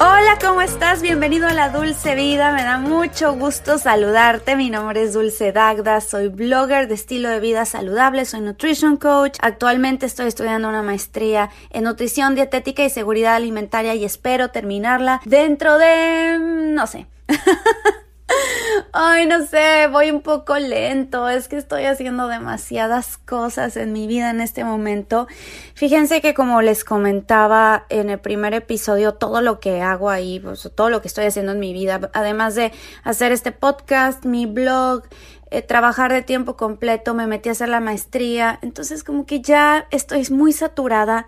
Hola, ¿cómo estás? Bienvenido a la Dulce Vida. Me da mucho gusto saludarte. Mi nombre es Dulce Dagda. Soy blogger de estilo de vida saludable. Soy nutrition coach. Actualmente estoy estudiando una maestría en nutrición dietética y seguridad alimentaria y espero terminarla dentro de... no sé. Ay, no sé, voy un poco lento, es que estoy haciendo demasiadas cosas en mi vida en este momento. Fíjense que como les comentaba en el primer episodio, todo lo que hago ahí, pues, todo lo que estoy haciendo en mi vida, además de hacer este podcast, mi blog, eh, trabajar de tiempo completo, me metí a hacer la maestría, entonces como que ya estoy muy saturada.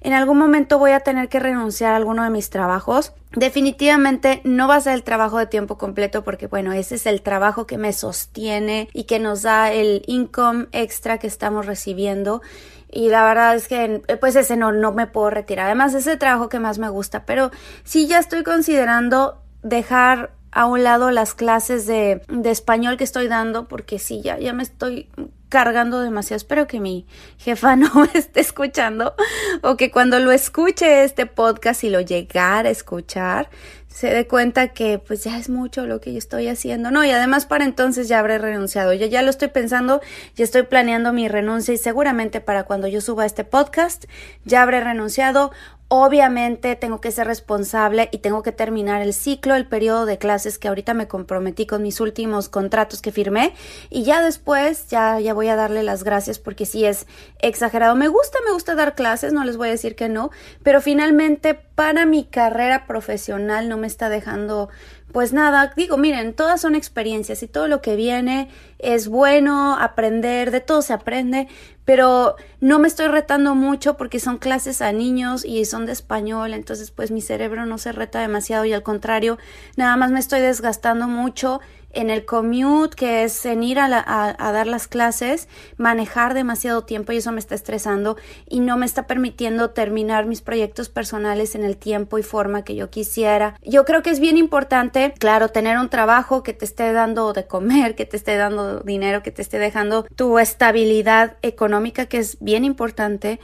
En algún momento voy a tener que renunciar a alguno de mis trabajos. Definitivamente no va a ser el trabajo de tiempo completo porque bueno, ese es el trabajo que me sostiene y que nos da el income extra que estamos recibiendo y la verdad es que pues ese no, no me puedo retirar. Además es el trabajo que más me gusta, pero sí ya estoy considerando dejar a un lado las clases de, de español que estoy dando porque sí, ya, ya me estoy cargando demasiado. Espero que mi jefa no me esté escuchando o que cuando lo escuche este podcast y lo llegara a escuchar, se dé cuenta que pues ya es mucho lo que yo estoy haciendo. No, y además para entonces ya habré renunciado. Yo ya lo estoy pensando, ya estoy planeando mi renuncia y seguramente para cuando yo suba este podcast ya habré renunciado Obviamente tengo que ser responsable y tengo que terminar el ciclo, el periodo de clases que ahorita me comprometí con mis últimos contratos que firmé y ya después ya, ya voy a darle las gracias porque sí es exagerado. Me gusta, me gusta dar clases, no les voy a decir que no, pero finalmente para mi carrera profesional no me está dejando pues nada, digo, miren, todas son experiencias y todo lo que viene es bueno, aprender, de todo se aprende, pero no me estoy retando mucho porque son clases a niños y son de español, entonces pues mi cerebro no se reta demasiado y al contrario, nada más me estoy desgastando mucho en el commute, que es en ir a, a, dar las clases, manejar demasiado tiempo y eso me está estresando y no me está permitiendo terminar mis proyectos personales en el tiempo y forma que yo quisiera. Yo creo que es bien importante, claro, tener un trabajo que te esté dando de comer, que te esté dando dinero, que te esté dejando tu estabilidad económica, que es bien importante,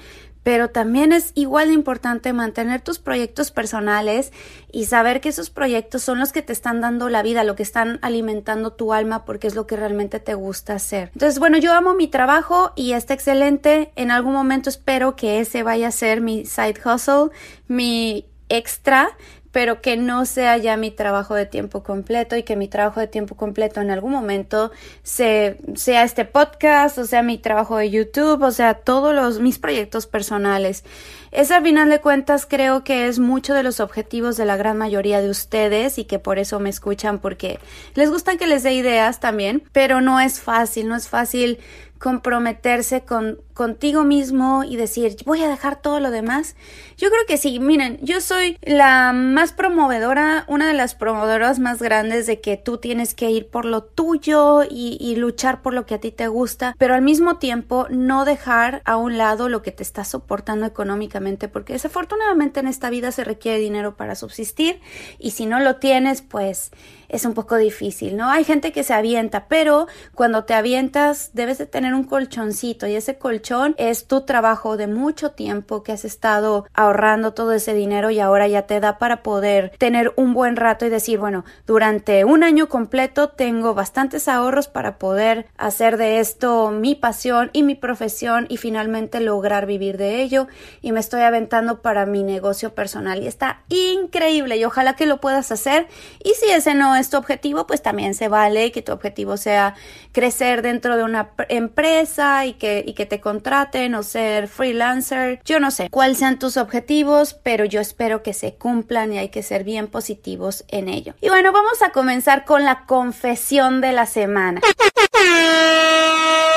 pero también es igual de importante mantener tus proyectos personales y saber que esos proyectos son los que te están dando la vida, lo que están alimentando tu alma porque es lo que realmente te gusta hacer. Entonces, bueno, yo amo mi trabajo y está excelente. En algún momento espero que ese vaya a ser mi side hustle, mi extra pero que no sea ya mi trabajo de tiempo completo y que mi trabajo de tiempo completo en algún momento se, sea este podcast, o sea mi trabajo de YouTube, o sea todos los, mis proyectos personales. Ese al final de cuentas creo que es mucho de los objetivos de la gran mayoría de ustedes y que por eso me escuchan porque les gusta que les dé ideas también, pero no es fácil, no es fácil comprometerse con contigo mismo y decir voy a dejar todo lo demás? Yo creo que sí, miren, yo soy la más promovedora, una de las promovedoras más grandes de que tú tienes que ir por lo tuyo y, y luchar por lo que a ti te gusta, pero al mismo tiempo no dejar a un lado lo que te está soportando económicamente, porque desafortunadamente en esta vida se requiere dinero para subsistir y si no lo tienes, pues es un poco difícil, ¿no? Hay gente que se avienta, pero cuando te avientas debes de tener un colchoncito y ese colchón es tu trabajo de mucho tiempo que has estado ahorrando todo ese dinero y ahora ya te da para poder tener un buen rato y decir, bueno, durante un año completo tengo bastantes ahorros para poder hacer de esto mi pasión y mi profesión y finalmente lograr vivir de ello y me estoy aventando para mi negocio personal y está increíble y ojalá que lo puedas hacer y si ese no es tu objetivo pues también se vale que tu objetivo sea crecer dentro de una empresa y que, y que te contraten o ser freelancer. Yo no sé cuáles sean tus objetivos, pero yo espero que se cumplan y hay que ser bien positivos en ello. Y bueno, vamos a comenzar con la confesión de la semana.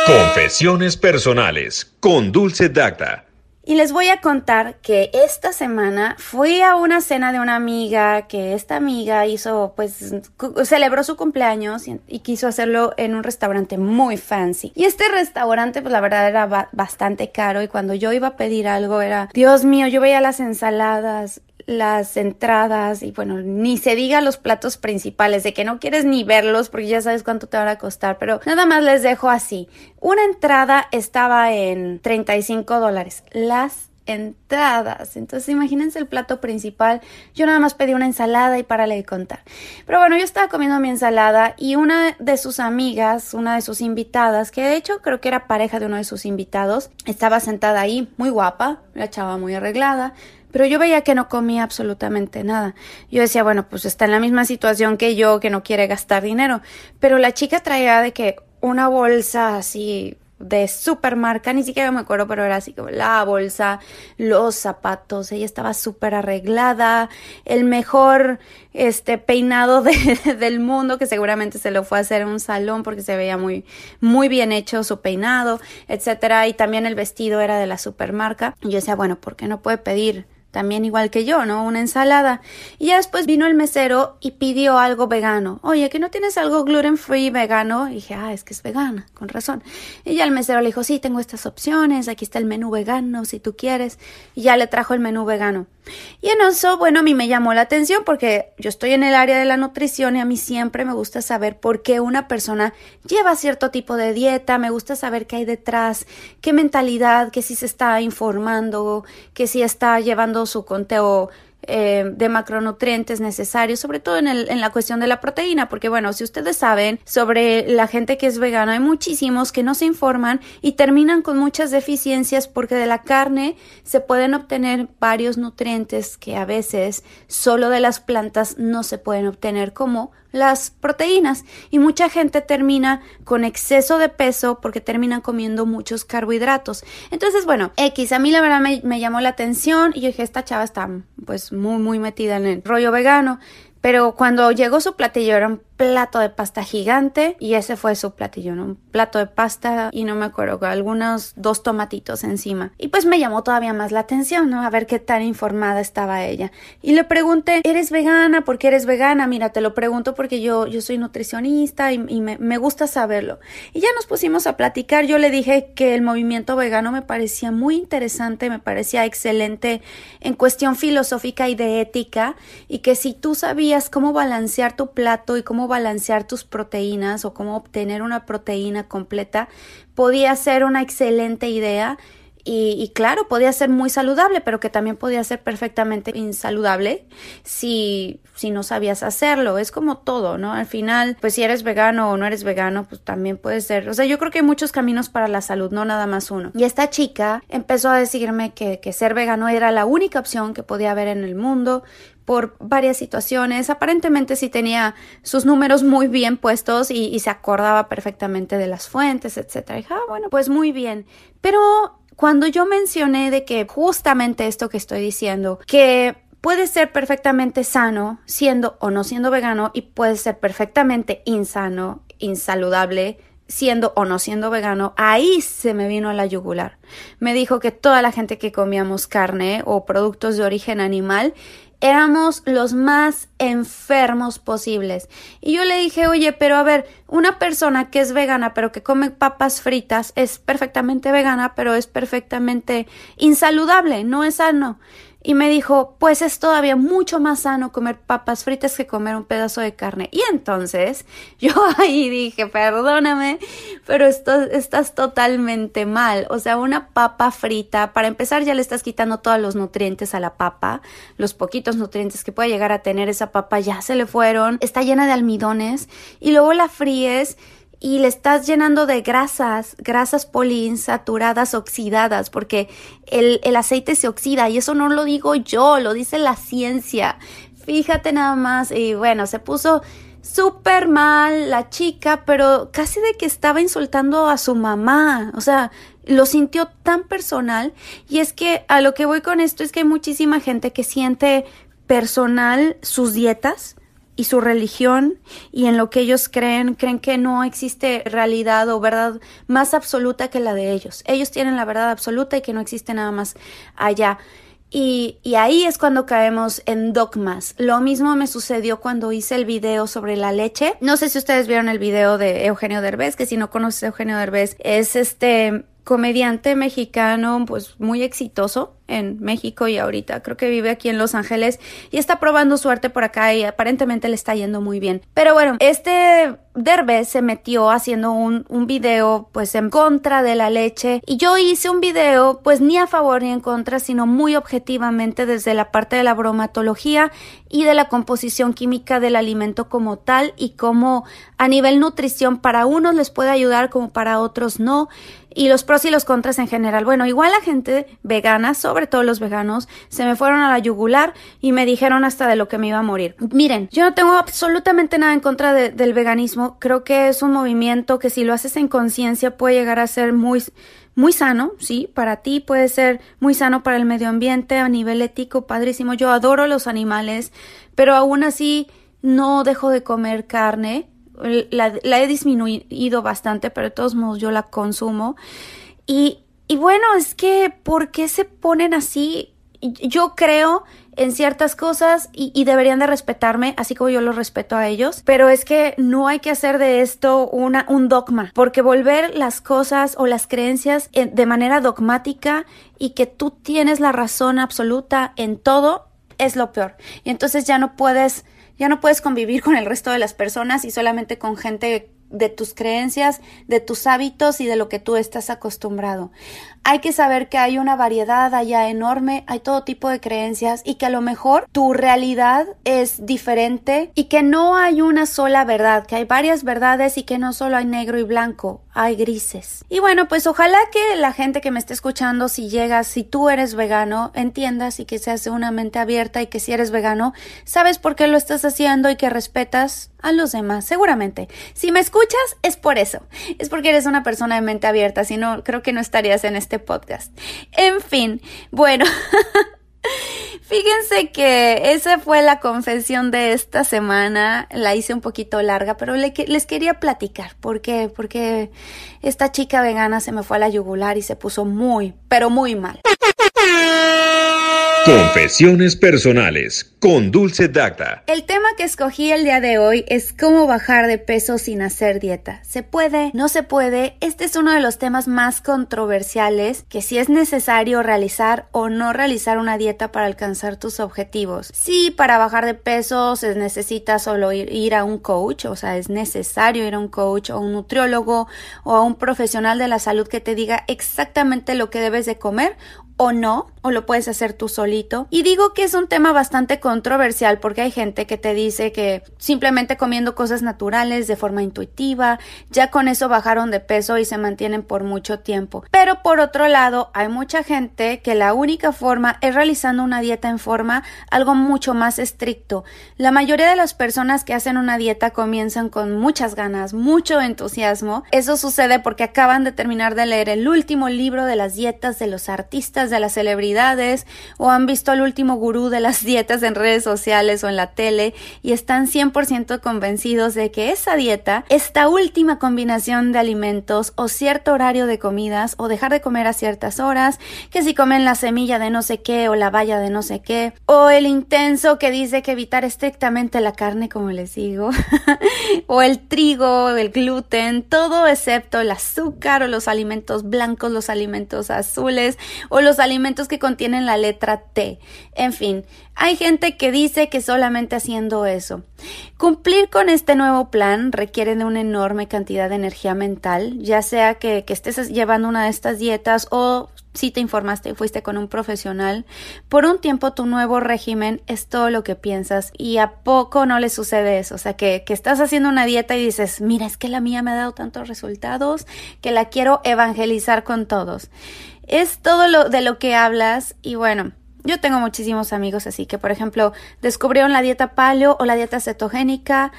Confesiones personales con Dulce Dacta. Y les voy a contar que esta semana fui a una cena de una amiga que esta amiga hizo, pues, celebró su cumpleaños y, quiso hacerlo en un restaurante muy fancy. Y este restaurante, pues la verdad era bastante caro y cuando yo iba a pedir algo era, Dios mío, yo veía las ensaladas, las entradas y bueno, ni se diga los platos principales, de que no quieres ni verlos porque ya sabes cuánto te van a costar, pero nada más les dejo así. Una entrada estaba en 35 dólares. Las entradas. Entonces, imagínense el plato principal. Yo nada más pedí una ensalada y para de contar. Pero bueno, yo estaba comiendo mi ensalada y una de sus amigas, una de sus invitadas, que de hecho creo que era pareja de uno de sus invitados, estaba sentada ahí, muy guapa, la chava muy arreglada, pero yo veía que no comía absolutamente nada. Yo decía, bueno, pues está en la misma situación que yo, que no quiere gastar dinero. Pero la chica traía de que una bolsa así de super marca, ni siquiera me acuerdo, pero era así como la bolsa, los zapatos, ella estaba súper arreglada, el mejor este peinado del mundo, que seguramente se lo fue a hacer en un salón porque se veía muy, muy bien hecho su peinado, etcétera, y también el vestido era de la super marca. Y yo decía, bueno, ¿por qué no puede pedir también igual que yo, ¿no? Una ensalada. Y ya después vino el mesero y pidió algo vegano. Oye, ¿que no tienes algo gluten free vegano? Y dije, ah, es que es vegana, con razón. Y ya el mesero le dijo, sí, tengo estas opciones, aquí está el menú vegano, si tú quieres. Y ya le trajo el menú vegano. Y en eso, bueno, a mí me llamó la atención porque yo estoy en el área de la nutrición y a mí siempre me gusta saber por qué una persona lleva cierto tipo de dieta, me gusta saber qué hay detrás, qué mentalidad, que si se está informando, que si está llevando su conteo eh, de macronutrientes necesarios, sobre todo en, en la cuestión de la proteína, porque bueno, si ustedes saben sobre la gente que es vegana, hay muchísimos que no se informan y terminan con muchas deficiencias porque de la carne se pueden obtener varios nutrientes que a veces solo de las plantas no se pueden obtener como las proteínas y mucha gente termina con exceso de peso porque terminan comiendo muchos carbohidratos. Entonces, bueno, X, a mí la verdad me, me llamó la atención y yo dije, esta chava está pues muy, muy metida en el rollo vegano. Pero cuando llegó su platillo era un plato de pasta gigante y ese fue su platillo, ¿no? Un plato de pasta y no me acuerdo, algunos dos tomatitos encima. Y pues me llamó todavía más la atención, ¿no? A ver qué tan informada estaba ella. Y le pregunté, ¿eres vegana? ¿Por qué eres vegana? Mira, te lo pregunto porque yo, yo soy nutricionista y, me, me gusta saberlo. Y ya nos pusimos a platicar. Yo le dije que el movimiento vegano me parecía muy interesante, me parecía excelente en cuestión filosófica y de ética y que si tú sabías cómo balancear tu plato y cómo balancear tus proteínas o cómo obtener una proteína completa, podía ser una excelente idea. Y, claro, podía ser muy saludable, pero que también podía ser perfectamente insaludable si, si no sabías hacerlo. Es como todo, ¿no? Al final, pues si eres vegano o no eres vegano, pues también puede ser. O sea, yo creo que hay muchos caminos para la salud, no nada más uno. Y esta chica empezó a decirme que, que ser vegano era la única opción que podía haber en el mundo, por varias situaciones. Aparentemente sí tenía sus números muy bien puestos y, se acordaba perfectamente de las fuentes, etc. Y ah, bueno, pues muy bien. Pero cuando yo mencioné de que justamente esto que estoy diciendo, que puede ser perfectamente sano siendo o no siendo vegano y puede ser perfectamente insano, insaludable siendo o no siendo vegano, ahí se me vino a la yugular. Me dijo que toda la gente que comíamos carne o productos de origen animal éramos los más enfermos posibles. Y yo le dije, oye, pero a ver, una persona que es vegana pero que come papas fritas es perfectamente vegana pero es perfectamente insaludable, no es sano y me dijo, pues es todavía mucho más sano comer papas fritas que comer un pedazo de carne. Y entonces yo ahí dije, perdóname, pero esto, estás totalmente mal. O sea, una papa frita, para empezar ya le estás quitando todos los nutrientes a la papa, los poquitos nutrientes que puede llegar a tener esa papa ya se le fueron, está llena de almidones y luego la fríes y le estás llenando de grasas, grasas poliinsaturadas oxidadas, porque el, el, aceite se oxida y eso no lo digo yo, lo dice la ciencia. Fíjate nada más y bueno, se puso súper mal la chica, pero casi de que estaba insultando a su mamá, o sea, lo sintió tan personal y es que a lo que voy con esto es que hay muchísima gente que siente personal sus dietas y su religión y en lo que ellos creen, creen que no existe realidad o verdad más absoluta que la de ellos. Ellos tienen la verdad absoluta y que no existe nada más allá. Y, y, ahí es cuando caemos en dogmas. Lo mismo me sucedió cuando hice el video sobre la leche. No sé si ustedes vieron el video de Eugenio Derbez, que si no conoces a Eugenio Derbez, es este comediante mexicano pues muy exitoso en México y ahorita creo que vive aquí en Los Ángeles y está probando suerte por acá y aparentemente le está yendo muy bien. Pero bueno, este Derbez se metió haciendo un, un video pues en contra de la leche y yo hice un video pues ni a favor ni en contra sino muy objetivamente desde la parte de la bromatología y de la composición química del alimento como tal y cómo a nivel nutrición para unos les puede ayudar como para otros no y los pros y los contras en general. Bueno, igual la gente vegana, sobre todo los veganos, se me fueron a la yugular y me dijeron hasta de lo que me iba a morir. Miren, yo no tengo absolutamente nada en contra del veganismo. Creo que es un movimiento que si lo haces en conciencia puede llegar a ser muy muy sano, sí, para ti puede ser muy sano para el medio ambiente a nivel ético, padrísimo. Yo adoro los animales, pero aún así no dejo de comer carne la, he disminuido bastante, pero de todos modos yo la consumo. Y, y bueno, es que, ¿por qué se ponen así? Yo creo en ciertas cosas y, deberían de respetarme, así como yo los respeto a ellos, pero es que no hay que hacer de esto una, un dogma, porque volver las cosas o las creencias de manera dogmática y que tú tienes la razón absoluta en todo es lo peor. Y entonces ya no puedes ya no puedes convivir con el resto de las personas y solamente con gente de tus creencias, de tus hábitos y de lo que tú estás acostumbrado. Hay que saber que hay una variedad allá enorme, hay todo tipo de creencias y que a lo mejor tu realidad es diferente y que no hay una sola verdad, que hay varias verdades y que no solo hay negro y blanco, hay grises. Y bueno, pues ojalá que la gente que me esté escuchando, si llegas, si tú eres vegano, entiendas y que seas una mente abierta y que si eres vegano, sabes por qué lo estás haciendo y que respetas a los demás, seguramente. Si me escuchas, es por eso. Es porque eres una persona de mente abierta, si no, creo que no estarías en este podcast. En fin, bueno. Fíjense que esa fue la confesión de esta semana. La hice un poquito larga, pero les quería platicar. ¿Por qué? Porque esta chica vegana se me fue a la yugular y se puso muy, pero muy mal. Confesiones personales con Dulce Dacta. El tema que escogí el día de hoy es cómo bajar de peso sin hacer dieta. ¿Se puede? ¿No se puede? Este es uno de los temas más controversiales que si es necesario realizar o no realizar una dieta para alcanzar tus objetivos. Sí, para bajar de peso se necesita solo ir, ir a un coach, o sea, es necesario ir a un coach o un nutriólogo o a un profesional de la salud que te diga exactamente lo que debes de comer o no, o lo puedes hacer tú solito. Y digo que es un tema bastante controversial porque hay gente que te dice que simplemente comiendo cosas naturales de forma intuitiva, ya con eso bajaron de peso y se mantienen por mucho tiempo. Pero por otro lado, hay mucha gente que la única forma es realizando una dieta en forma algo mucho más estricto. La mayoría de las personas que hacen una dieta comienzan con muchas ganas, mucho entusiasmo. Eso sucede porque acaban de terminar de leer el último libro de las dietas de los artistas de las celebridades o han visto al último gurú de las dietas en redes sociales o en la tele y están 100% convencidos de que esa dieta, esta última combinación de alimentos o cierto horario de comidas o dejar de comer a ciertas horas, que si comen la semilla de no sé qué o la valla de no sé qué, o el intenso que dice que evitar estrictamente la carne, como les digo, o el trigo, el gluten, todo excepto el azúcar o los alimentos blancos, los alimentos azules o los alimentos que contienen la letra T. En fin, hay gente que dice que solamente haciendo eso. Cumplir con este nuevo plan requiere de una enorme cantidad de energía mental, ya sea que, estés llevando una de estas dietas o si te informaste y fuiste con un profesional, por un tiempo tu nuevo régimen es todo lo que piensas y a poco no le sucede eso. O sea, que, que, estás haciendo una dieta y dices, mira, es que la mía me ha dado tantos resultados que la quiero evangelizar con todos es todo lo de lo que hablas y bueno, yo tengo muchísimos amigos así que, por ejemplo, descubrieron la dieta paleo o la dieta cetogénica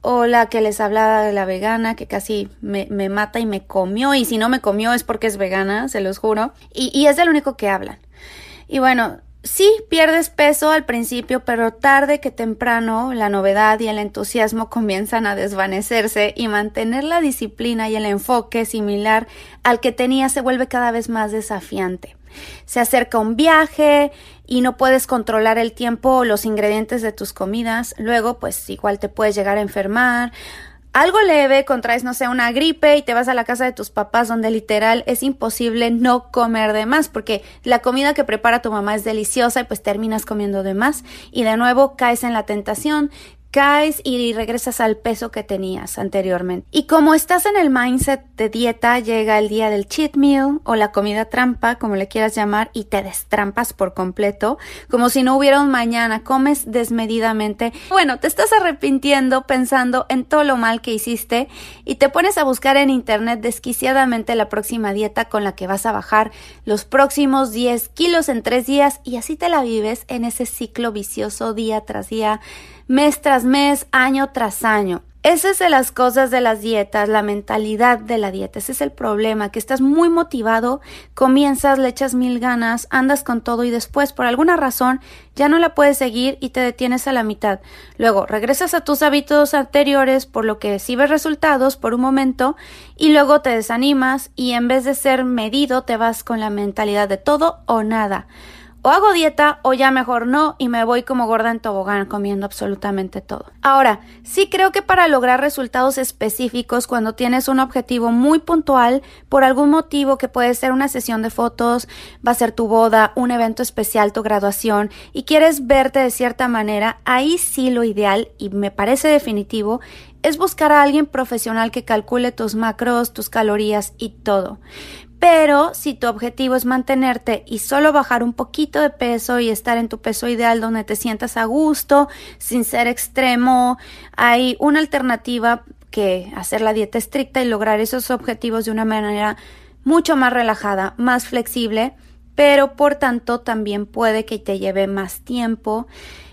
o la que les hablaba de la vegana que casi me, me mata y me comió y si no me comió es porque es vegana, se los juro, y, y es el único que hablan. Y bueno, Sí, pierdes peso al principio, pero tarde que temprano la novedad y el entusiasmo comienzan a desvanecerse y mantener la disciplina y el enfoque similar al que tenía se vuelve cada vez más desafiante. Se acerca un viaje y no puedes controlar el tiempo o los ingredientes de tus comidas, luego pues igual te puedes llegar a enfermar algo leve, contraes, no sé, una gripe y te vas a la casa de tus papás donde literal es imposible no comer de más porque la comida que prepara tu mamá es deliciosa y pues terminas comiendo de más. Y de nuevo caes en la tentación caes y regresas al peso que tenías anteriormente. Y como estás en el mindset de dieta, llega el día del cheat meal o la comida trampa, como le quieras llamar, y te destrampas por completo, como si no hubiera un mañana, comes desmedidamente. Bueno, te estás arrepintiendo pensando en todo lo mal que hiciste y te pones a buscar en internet desquiciadamente la próxima dieta con la que vas a bajar los próximos 10 kilos en 3 días y así te la vives en ese ciclo vicioso día tras día mes tras mes, año tras año. Esa es de las cosas de las dietas, la mentalidad de la dieta. Ese es el problema, que estás muy motivado, comienzas, le echas mil ganas, andas con todo y después, por alguna razón, ya no la puedes seguir y te detienes a la mitad. Luego, regresas a tus hábitos anteriores, por lo que sí ves resultados por un momento, y luego te desanimas y en vez de ser medido, te vas con la mentalidad de todo o nada o hago dieta o ya mejor no y me voy como gorda en tobogán comiendo absolutamente todo. Ahora, sí creo que para lograr resultados específicos cuando tienes un objetivo muy puntual por algún motivo que puede ser una sesión de fotos, va a ser tu boda, un evento especial, tu graduación y quieres verte de cierta manera, ahí sí lo ideal y me parece definitivo es buscar a alguien profesional que calcule tus macros, tus calorías y todo. Pero si tu objetivo es mantenerte y solo bajar un poquito de peso y estar en tu peso ideal donde te sientas a gusto, sin ser extremo, hay una alternativa que hacer la dieta estricta y lograr esos objetivos de una manera mucho más relajada, más flexible, pero por tanto también puede que te lleve más tiempo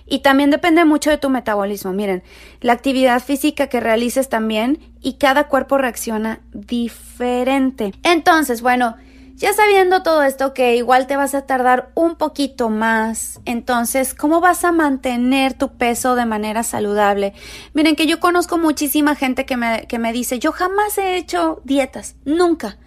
y también depende mucho de tu metabolismo. Miren, la actividad física que realices también y cada cuerpo reacciona diferente. Entonces, bueno, ya sabiendo todo esto que igual te vas a tardar un poquito más, entonces, ¿cómo vas a mantener tu peso de manera saludable? Miren que yo conozco muchísima gente que me, que me dice, yo jamás he hecho dietas, nunca.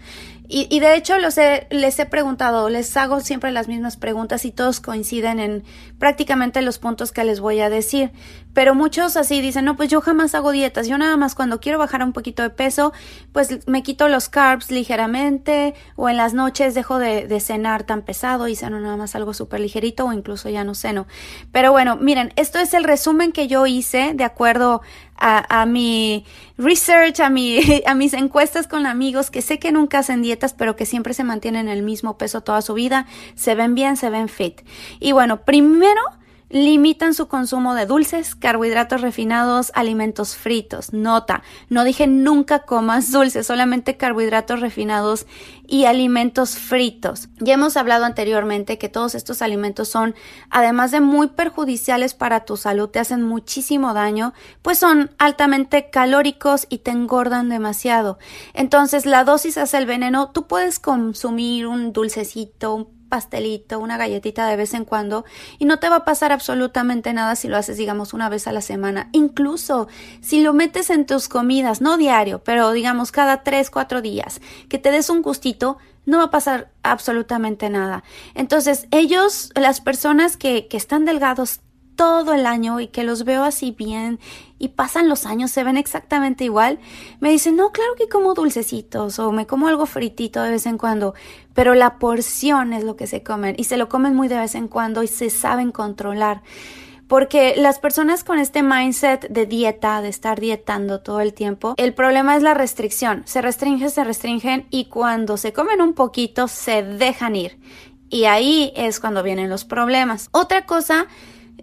Y, y, de hecho los les he preguntado, les hago siempre las mismas preguntas y todos coinciden en prácticamente los puntos que les voy a decir. Pero muchos así dicen, no, pues yo jamás hago dietas, yo nada más cuando quiero bajar un poquito de peso, pues me quito los carbs ligeramente o en las noches dejo de, cenar tan pesado y ceno nada más algo súper ligerito o incluso ya no ceno. Pero bueno, miren, esto es el resumen que yo hice de acuerdo a, a, mi research, a, mi, a mis encuestas con amigos que sé que nunca hacen dietas, pero que siempre se mantienen el mismo peso toda su vida, se ven bien, se ven fit. Y bueno, primero limitan su consumo de dulces, carbohidratos refinados, alimentos fritos. Nota, no dije nunca comas dulces, solamente carbohidratos refinados y alimentos fritos. Ya hemos hablado anteriormente que todos estos alimentos son, además de muy perjudiciales para tu salud, te hacen muchísimo daño, pues son altamente calóricos y te engordan demasiado. Entonces la dosis hace el veneno, tú puedes consumir un dulcecito, un pastelito, una galletita de vez en cuando y no te va a pasar absolutamente nada si lo haces, digamos, una vez a la semana. Incluso si lo metes en tus comidas, no diario, pero digamos cada tres, cuatro días, que te des un gustito, no va a pasar absolutamente nada. Entonces, ellos, las personas que, que están delgados todo el año y que los veo así bien y pasan los años, se ven exactamente igual, me dicen, no, claro que como dulcecitos o me como algo fritito de vez en cuando, pero la porción es lo que se comen y se lo comen muy de vez en cuando y se saben controlar. Porque las personas con este mindset de dieta, de estar dietando todo el tiempo, el problema es la restricción. Se restringen, se restringen y cuando se comen un poquito se dejan ir. Y ahí es cuando vienen los problemas. Otra cosa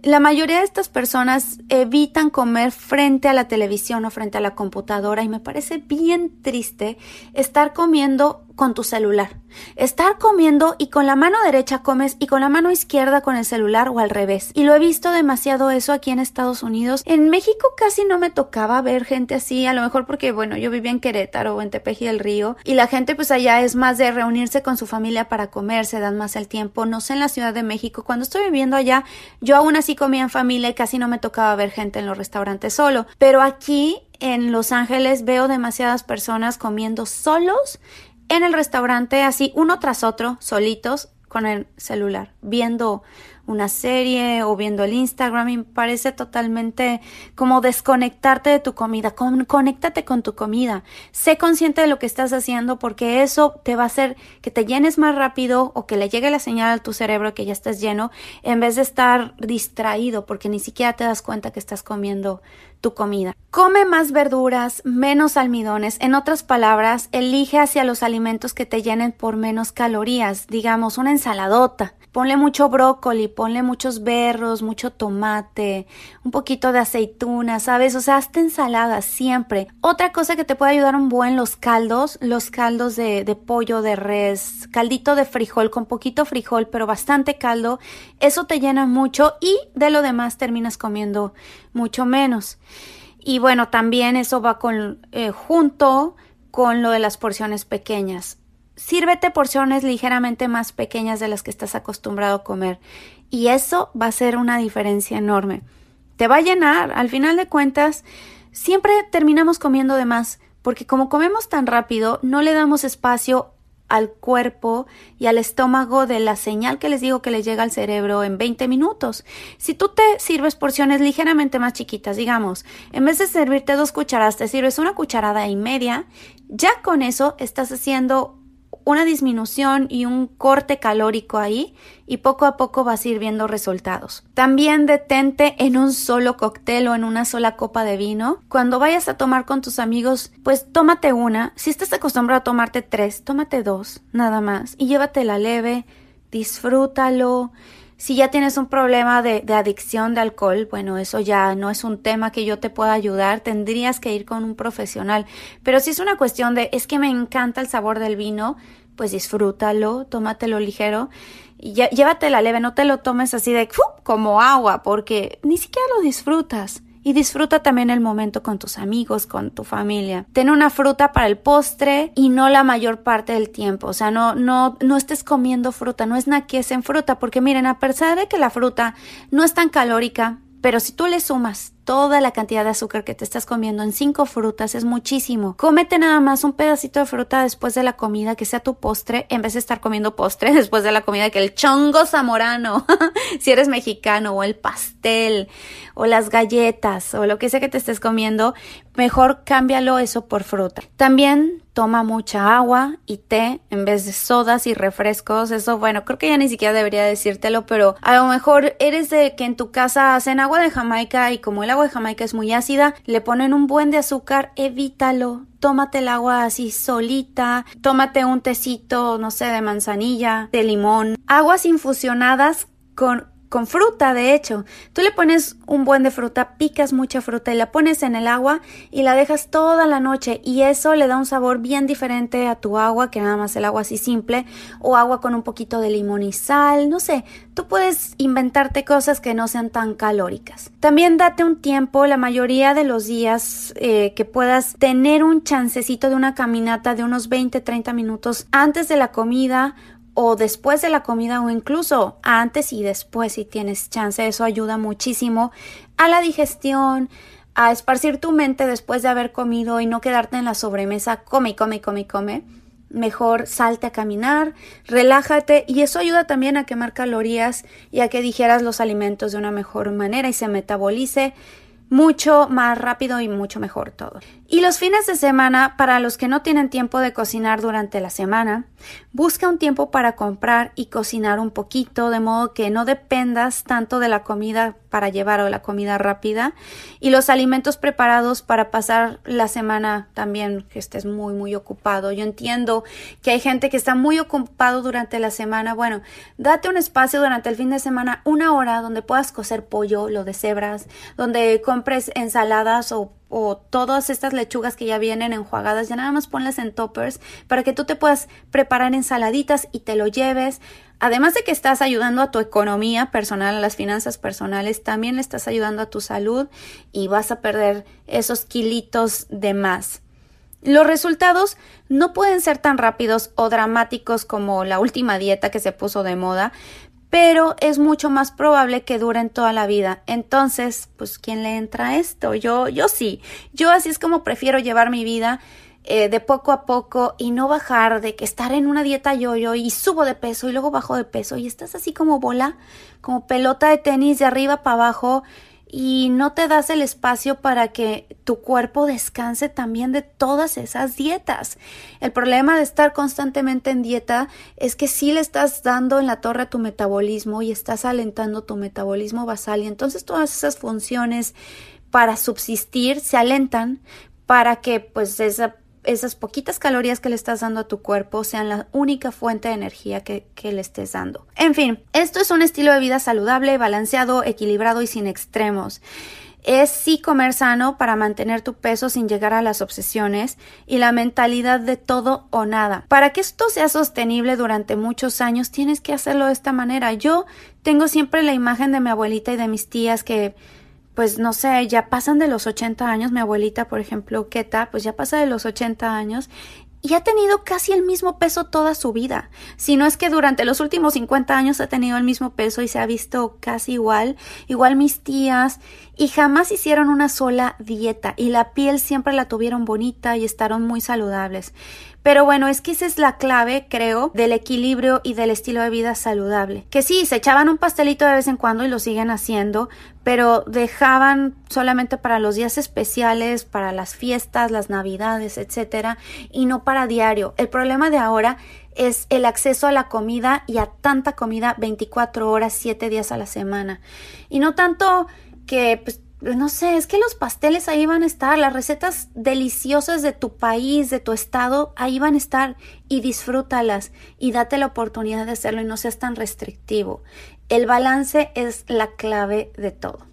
la mayoría de estas personas evitan comer frente a la televisión o frente a la computadora y me parece bien triste estar comiendo con tu celular. Estar comiendo y con la mano derecha comes y con la mano izquierda con el celular o al revés. Y lo he visto demasiado eso aquí en Estados Unidos. En México casi no me tocaba ver gente así, a lo mejor porque, bueno, yo vivía en Querétaro o en Tepeji del Río y la gente pues allá es más de reunirse con su familia para comer, se dan más el tiempo. No sé en la Ciudad de México, cuando estoy viviendo allá, yo aún así comía en familia y casi no me tocaba ver gente en los restaurantes solo. Pero aquí en Los Ángeles veo demasiadas personas comiendo solos en el restaurante, así uno tras otro, solitos, con el celular, viendo una serie o viendo el Instagram y me parece totalmente como desconectarte de tu comida. Con, conéctate con tu comida. Sé consciente de lo que estás haciendo porque eso te va a hacer que te llenes más rápido o que le llegue la señal a tu cerebro que ya estás lleno en vez de estar distraído porque ni siquiera te das cuenta que estás comiendo tu comida. Come más verduras, menos almidones. En otras palabras, elige hacia los alimentos que te llenen por menos calorías. Digamos, una ensaladota. Ponle mucho brócoli, ponle muchos berros, mucho tomate, un poquito de aceituna, ¿sabes? O sea, hazte ensalada siempre. Otra cosa que te puede ayudar un buen los caldos, los caldos de, de pollo, de res, caldito de frijol, con poquito frijol, pero bastante caldo. Eso te llena mucho y de lo demás terminas comiendo mucho menos. Y bueno, también eso va con, eh, junto con lo de las porciones pequeñas sírvete porciones ligeramente más pequeñas de las que estás acostumbrado a comer y eso va a ser una diferencia enorme. Te va a llenar, al final de cuentas, siempre terminamos comiendo de más porque como comemos tan rápido, no le damos espacio al cuerpo y al estómago de la señal que les digo que les llega al cerebro en 20 minutos. Si tú te sirves porciones ligeramente más chiquitas, digamos, en vez de servirte dos cucharadas, te sirves una cucharada y media, ya con eso estás haciendo una disminución y un corte calórico ahí y poco a poco vas a ir viendo resultados. También detente en un solo cóctel o en una sola copa de vino. Cuando vayas a tomar con tus amigos, pues tómate una. Si estás acostumbrado a tomarte tres, tómate dos, nada más. Y llévatela leve, disfrútalo. Si ya tienes un problema de, de, adicción de alcohol, bueno, eso ya no es un tema que yo te pueda ayudar, tendrías que ir con un profesional. Pero si es una cuestión de es que me encanta el sabor del vino, pues disfrútalo, tómatelo ligero y llévatela leve, no te lo tomes así de como agua, porque ni siquiera lo disfrutas. Y disfruta también el momento con tus amigos, con tu familia. Ten una fruta para el postre y no la mayor parte del tiempo. O sea, no, no, no estés comiendo fruta, no es naquies en fruta, porque miren, a pesar de que la fruta no es tan calórica, pero si tú le sumas toda la cantidad de azúcar que te estás comiendo en cinco frutas es muchísimo. Cómete nada más un pedacito de fruta después de la comida, que sea tu postre, en vez de estar comiendo postre después de la comida, que el chongo zamorano, si eres mexicano, o el pastel, o las galletas, o lo que sea que te estés comiendo, mejor cámbialo eso por fruta. También toma mucha agua y té en vez de sodas y refrescos. Eso, bueno, creo que ya ni siquiera debería decírtelo, pero a lo mejor eres de que en tu casa hacen agua de Jamaica y como el agua de Jamaica es muy ácida, le ponen un buen de azúcar, evítalo. Tómate el agua así solita, tómate un tecito, no sé, de manzanilla, de limón. Aguas infusionadas con con fruta, de hecho. Tú le pones un buen de fruta, picas mucha fruta y la pones en el agua y la dejas toda la noche y eso le da un sabor bien diferente a tu agua que nada más el agua así simple o agua con un poquito de limón y sal, no sé, tú puedes inventarte cosas que no sean tan calóricas. También date un tiempo, la mayoría de los días eh, que puedas tener un chancecito de una caminata de unos 20-30 minutos antes de la comida o después de la comida o incluso antes y después si tienes chance. Eso ayuda muchísimo a la digestión, a esparcir tu mente después de haber comido y no quedarte en la sobremesa, come come come come. Mejor salte a caminar, relájate y eso ayuda también a quemar calorías y a que digieras los alimentos de una mejor manera y se metabolice mucho más rápido y mucho mejor todo. Y los fines de semana, para los que no tienen tiempo de cocinar durante la semana, busca un tiempo para comprar y cocinar un poquito, de modo que no dependas tanto de la comida para llevar o la comida rápida y los alimentos preparados para pasar la semana también que estés muy muy ocupado. Yo entiendo que hay gente que está muy ocupado durante la semana. Bueno, date un espacio durante el fin de semana, una hora donde puedas cocer pollo, lo de cebras, donde compres ensaladas o o todas estas lechugas que ya vienen enjuagadas, ya nada más ponlas en toppers para que tú te puedas preparar ensaladitas y te lo lleves. Además de que estás ayudando a tu economía personal, a las finanzas personales, también le estás ayudando a tu salud y vas a perder esos kilitos de más. Los resultados no pueden ser tan rápidos o dramáticos como la última dieta que se puso de moda, pero es mucho más probable que duren toda la vida. Entonces, pues, ¿quién le entra a esto? Yo, yo sí. Yo así es como prefiero llevar mi vida eh, de poco a poco y no bajar de que estar en una dieta yo-yo y subo de peso y luego bajo de peso y estás así como bola, como pelota de tenis de arriba para abajo y no te das el espacio para que tu cuerpo descanse también de todas esas dietas. El problema de estar constantemente en dieta es que sí le estás dando en la torre a tu metabolismo y estás alentando tu metabolismo basal y entonces todas esas funciones para subsistir se alentan para que pues esa esas poquitas calorías que le estás dando a tu cuerpo sean la única fuente de energía que, le estés dando. En fin, esto es un estilo de vida saludable, balanceado, equilibrado y sin extremos es sí comer sano para mantener tu peso sin llegar a las obsesiones y la mentalidad de todo o nada. Para que esto sea sostenible durante muchos años tienes que hacerlo de esta manera. Yo tengo siempre la imagen de mi abuelita y de mis tías que pues no sé, ya pasan de los 80 años, mi abuelita, por ejemplo, Keta, pues ya pasa de los 80 años y ha tenido casi el mismo peso toda su vida. Si no es que durante los últimos 50 años ha tenido el mismo peso y se ha visto casi igual, igual mis tías, y jamás hicieron una sola dieta y la piel siempre la tuvieron bonita y estaron muy saludables. Pero bueno, es que esa es la clave, creo, del equilibrio y del estilo de vida saludable. Que sí, se echaban un pastelito de vez en cuando y lo siguen haciendo, pero dejaban solamente para los días especiales, para las fiestas, las navidades, etcétera, y no para diario. El problema de ahora es el acceso a la comida y a tanta comida 24 horas, 7 días a la semana. Y no tanto que pues, no sé, es que los pasteles ahí van a estar, las recetas deliciosas de tu país, de tu estado, ahí van a estar y disfrútalas y date la oportunidad de hacerlo y no seas tan restrictivo. El balance es la clave de todo.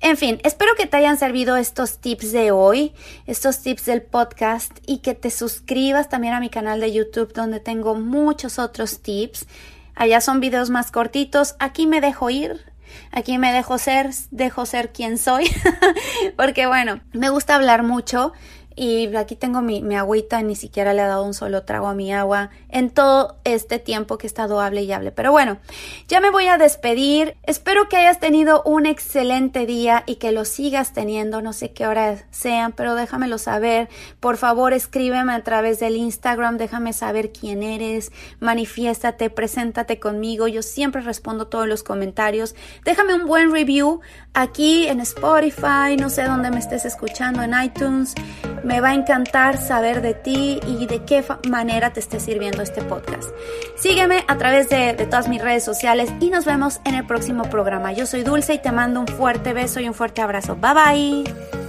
En fin, espero que te hayan servido estos tips de hoy, estos tips del podcast y que te suscribas también a mi canal de YouTube donde tengo muchos otros tips. Allá son videos más cortitos, aquí me dejo ir, Aquí me dejo ser, dejo ser quien soy, porque bueno, me gusta hablar mucho y aquí tengo mi, mi, agüita, ni siquiera le he dado un solo trago a mi agua en todo este tiempo que he estado hable y hable. Pero bueno, ya me voy a despedir. Espero que hayas tenido un excelente día y que lo sigas teniendo. No sé qué horas sean, pero déjamelo saber. Por favor, escríbeme a través del Instagram. Déjame saber quién eres. Manifiéstate, preséntate conmigo. Yo siempre respondo todos los comentarios. Déjame un buen review aquí en Spotify. No sé dónde me estés escuchando, en iTunes. Me va a encantar saber de ti y de qué manera te esté sirviendo este podcast. Sígueme a través de, de todas mis redes sociales y nos vemos en el próximo programa. Yo soy Dulce y te mando un fuerte beso y un fuerte abrazo. Bye bye.